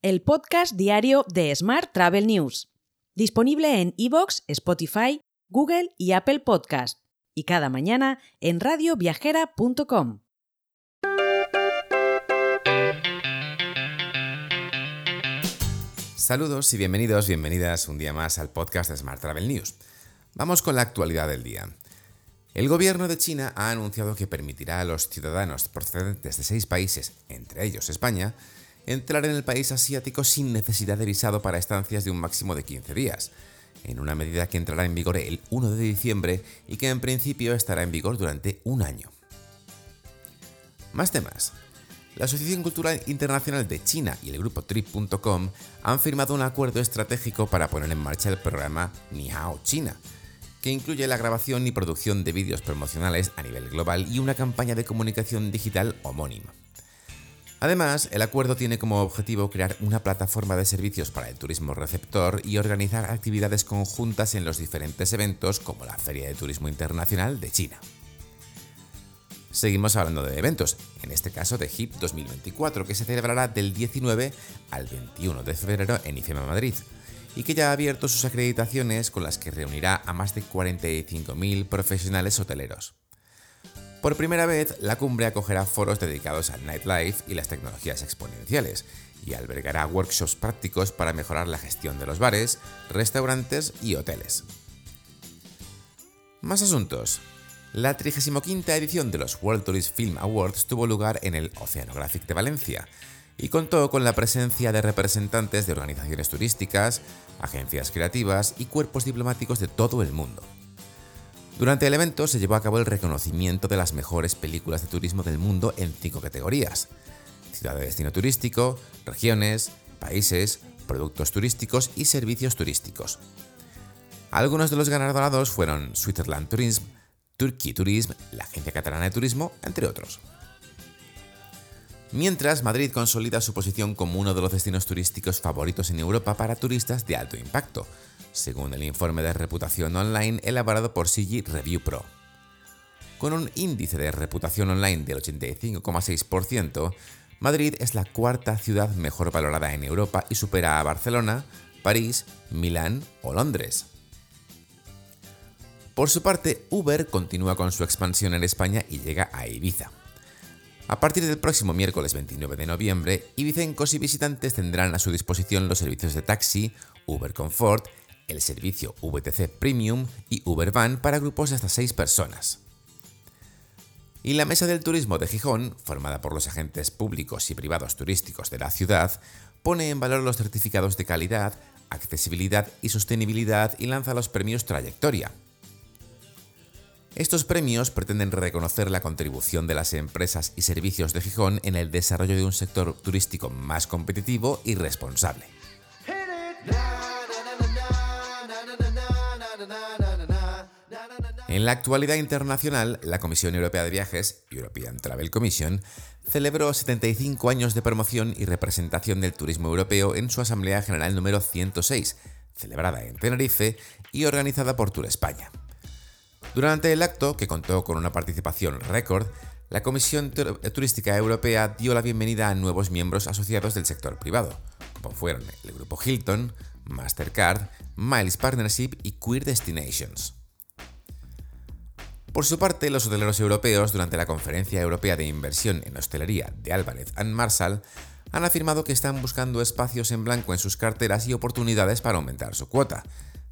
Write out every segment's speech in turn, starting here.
el podcast diario de Smart Travel News, disponible en iVoox, Spotify, Google y Apple Podcast, y cada mañana en radioviajera.com. Saludos y bienvenidos, bienvenidas un día más al podcast de Smart Travel News. Vamos con la actualidad del día. El gobierno de China ha anunciado que permitirá a los ciudadanos procedentes de seis países, entre ellos España, entrar en el país asiático sin necesidad de visado para estancias de un máximo de 15 días, en una medida que entrará en vigor el 1 de diciembre y que en principio estará en vigor durante un año. Más temas. La Asociación Cultural Internacional de China y el grupo Trip.com han firmado un acuerdo estratégico para poner en marcha el programa Nihao China, que incluye la grabación y producción de vídeos promocionales a nivel global y una campaña de comunicación digital homónima. Además, el acuerdo tiene como objetivo crear una plataforma de servicios para el turismo receptor y organizar actividades conjuntas en los diferentes eventos como la Feria de Turismo Internacional de China. Seguimos hablando de eventos, en este caso de HIP 2024, que se celebrará del 19 al 21 de febrero en IFEMA Madrid, y que ya ha abierto sus acreditaciones con las que reunirá a más de 45.000 profesionales hoteleros. Por primera vez, la cumbre acogerá foros dedicados al nightlife y las tecnologías exponenciales, y albergará workshops prácticos para mejorar la gestión de los bares, restaurantes y hoteles. Más asuntos. La 35 edición de los World Tourist Film Awards tuvo lugar en el Oceanographic de Valencia y contó con la presencia de representantes de organizaciones turísticas, agencias creativas y cuerpos diplomáticos de todo el mundo. Durante el evento se llevó a cabo el reconocimiento de las mejores películas de turismo del mundo en cinco categorías. Ciudad de destino turístico, regiones, países, productos turísticos y servicios turísticos. Algunos de los galardonados fueron Switzerland Tourism, Turkey Tourism, la Agencia Catalana de Turismo, entre otros. Mientras, Madrid consolida su posición como uno de los destinos turísticos favoritos en Europa para turistas de alto impacto, según el informe de reputación online elaborado por CG Review Pro. Con un índice de reputación online del 85,6%, Madrid es la cuarta ciudad mejor valorada en Europa y supera a Barcelona, París, Milán o Londres. Por su parte, Uber continúa con su expansión en España y llega a Ibiza. A partir del próximo miércoles 29 de noviembre, ibicencos y visitantes tendrán a su disposición los servicios de taxi, Uber Comfort, el servicio VTC Premium y Uber Van para grupos de hasta 6 personas. Y la Mesa del Turismo de Gijón, formada por los agentes públicos y privados turísticos de la ciudad, pone en valor los certificados de calidad, accesibilidad y sostenibilidad y lanza los premios Trayectoria, estos premios pretenden reconocer la contribución de las empresas y servicios de Gijón en el desarrollo de un sector turístico más competitivo y responsable. En la actualidad internacional, la Comisión Europea de Viajes, European Travel Commission, celebró 75 años de promoción y representación del turismo europeo en su Asamblea General número 106, celebrada en Tenerife y organizada por Tour España. Durante el acto, que contó con una participación récord, la Comisión Turística Europea dio la bienvenida a nuevos miembros asociados del sector privado, como fueron el grupo Hilton, Mastercard, Miles Partnership y Queer Destinations. Por su parte, los hoteleros europeos, durante la Conferencia Europea de Inversión en Hostelería de Álvarez and Marshall, han afirmado que están buscando espacios en blanco en sus carteras y oportunidades para aumentar su cuota,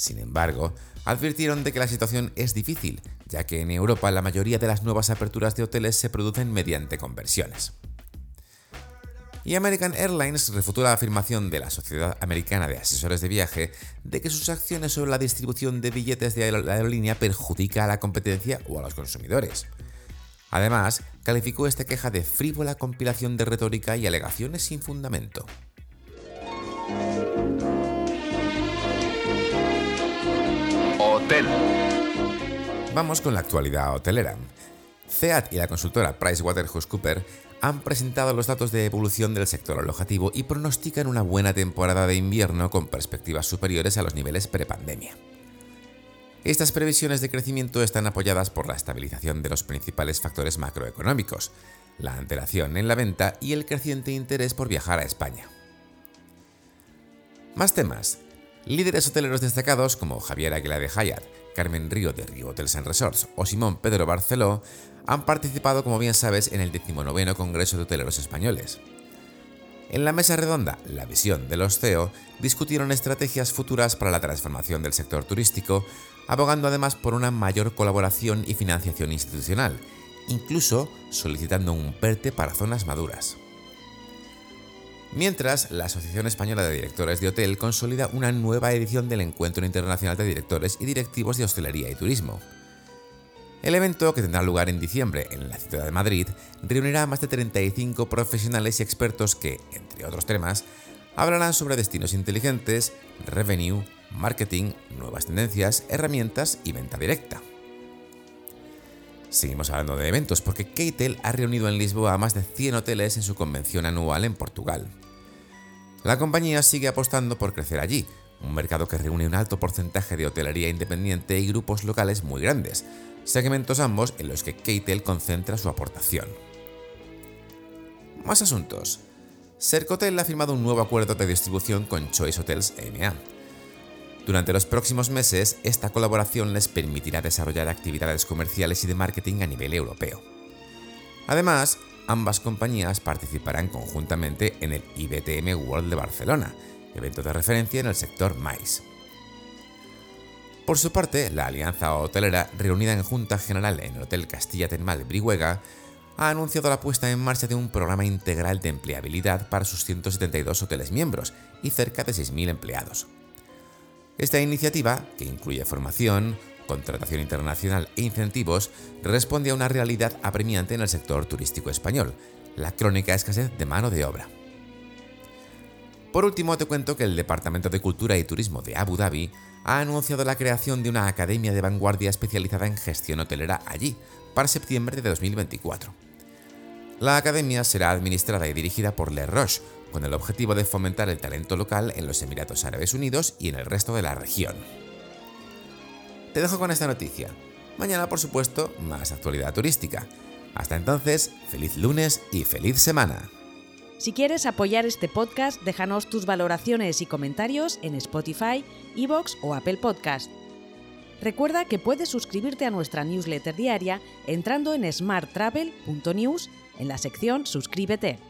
sin embargo, advirtieron de que la situación es difícil, ya que en Europa la mayoría de las nuevas aperturas de hoteles se producen mediante conversiones. Y American Airlines refutó la afirmación de la Sociedad Americana de Asesores de Viaje de que sus acciones sobre la distribución de billetes de la aerolínea perjudica a la competencia o a los consumidores. Además, calificó esta queja de frívola compilación de retórica y alegaciones sin fundamento. Vamos con la actualidad hotelera. CEAT y la consultora PricewaterhouseCoopers han presentado los datos de evolución del sector alojativo y pronostican una buena temporada de invierno con perspectivas superiores a los niveles prepandemia. Estas previsiones de crecimiento están apoyadas por la estabilización de los principales factores macroeconómicos, la antelación en la venta y el creciente interés por viajar a España. Más temas. Líderes hoteleros destacados como Javier Aguilar de Hayat, Carmen Río de Río Hotels and Resorts o Simón Pedro Barceló han participado, como bien sabes, en el 19 Congreso de Hoteleros Españoles. En la mesa redonda La visión de los CEO discutieron estrategias futuras para la transformación del sector turístico, abogando además por una mayor colaboración y financiación institucional, incluso solicitando un PERTE para zonas maduras. Mientras, la Asociación Española de Directores de Hotel consolida una nueva edición del Encuentro Internacional de Directores y Directivos de Hostelería y Turismo. El evento, que tendrá lugar en diciembre en la ciudad de Madrid, reunirá a más de 35 profesionales y expertos que, entre otros temas, hablarán sobre destinos inteligentes, revenue, marketing, nuevas tendencias, herramientas y venta directa. Seguimos hablando de eventos porque Keitel ha reunido en Lisboa a más de 100 hoteles en su convención anual en Portugal. La compañía sigue apostando por crecer allí, un mercado que reúne un alto porcentaje de hotelería independiente y grupos locales muy grandes, segmentos ambos en los que Keitel concentra su aportación. Más asuntos. Sercotel ha firmado un nuevo acuerdo de distribución con Choice Hotels EMEA. Durante los próximos meses, esta colaboración les permitirá desarrollar actividades comerciales y de marketing a nivel europeo. Además, ambas compañías participarán conjuntamente en el IBTM World de Barcelona, evento de referencia en el sector MICE. Por su parte, la Alianza Hotelera, reunida en Junta General en el Hotel Castilla Tenmal Brihuega, ha anunciado la puesta en marcha de un programa integral de empleabilidad para sus 172 hoteles miembros y cerca de 6.000 empleados. Esta iniciativa, que incluye formación, contratación internacional e incentivos, responde a una realidad apremiante en el sector turístico español, la crónica escasez de mano de obra. Por último, te cuento que el Departamento de Cultura y Turismo de Abu Dhabi ha anunciado la creación de una academia de vanguardia especializada en gestión hotelera allí, para septiembre de 2024. La academia será administrada y dirigida por Le Roche, con el objetivo de fomentar el talento local en los Emiratos Árabes Unidos y en el resto de la región. Te dejo con esta noticia. Mañana, por supuesto, más actualidad turística. Hasta entonces, feliz lunes y feliz semana. Si quieres apoyar este podcast, déjanos tus valoraciones y comentarios en Spotify, Evox o Apple Podcast. Recuerda que puedes suscribirte a nuestra newsletter diaria entrando en smarttravel.news en la sección Suscríbete.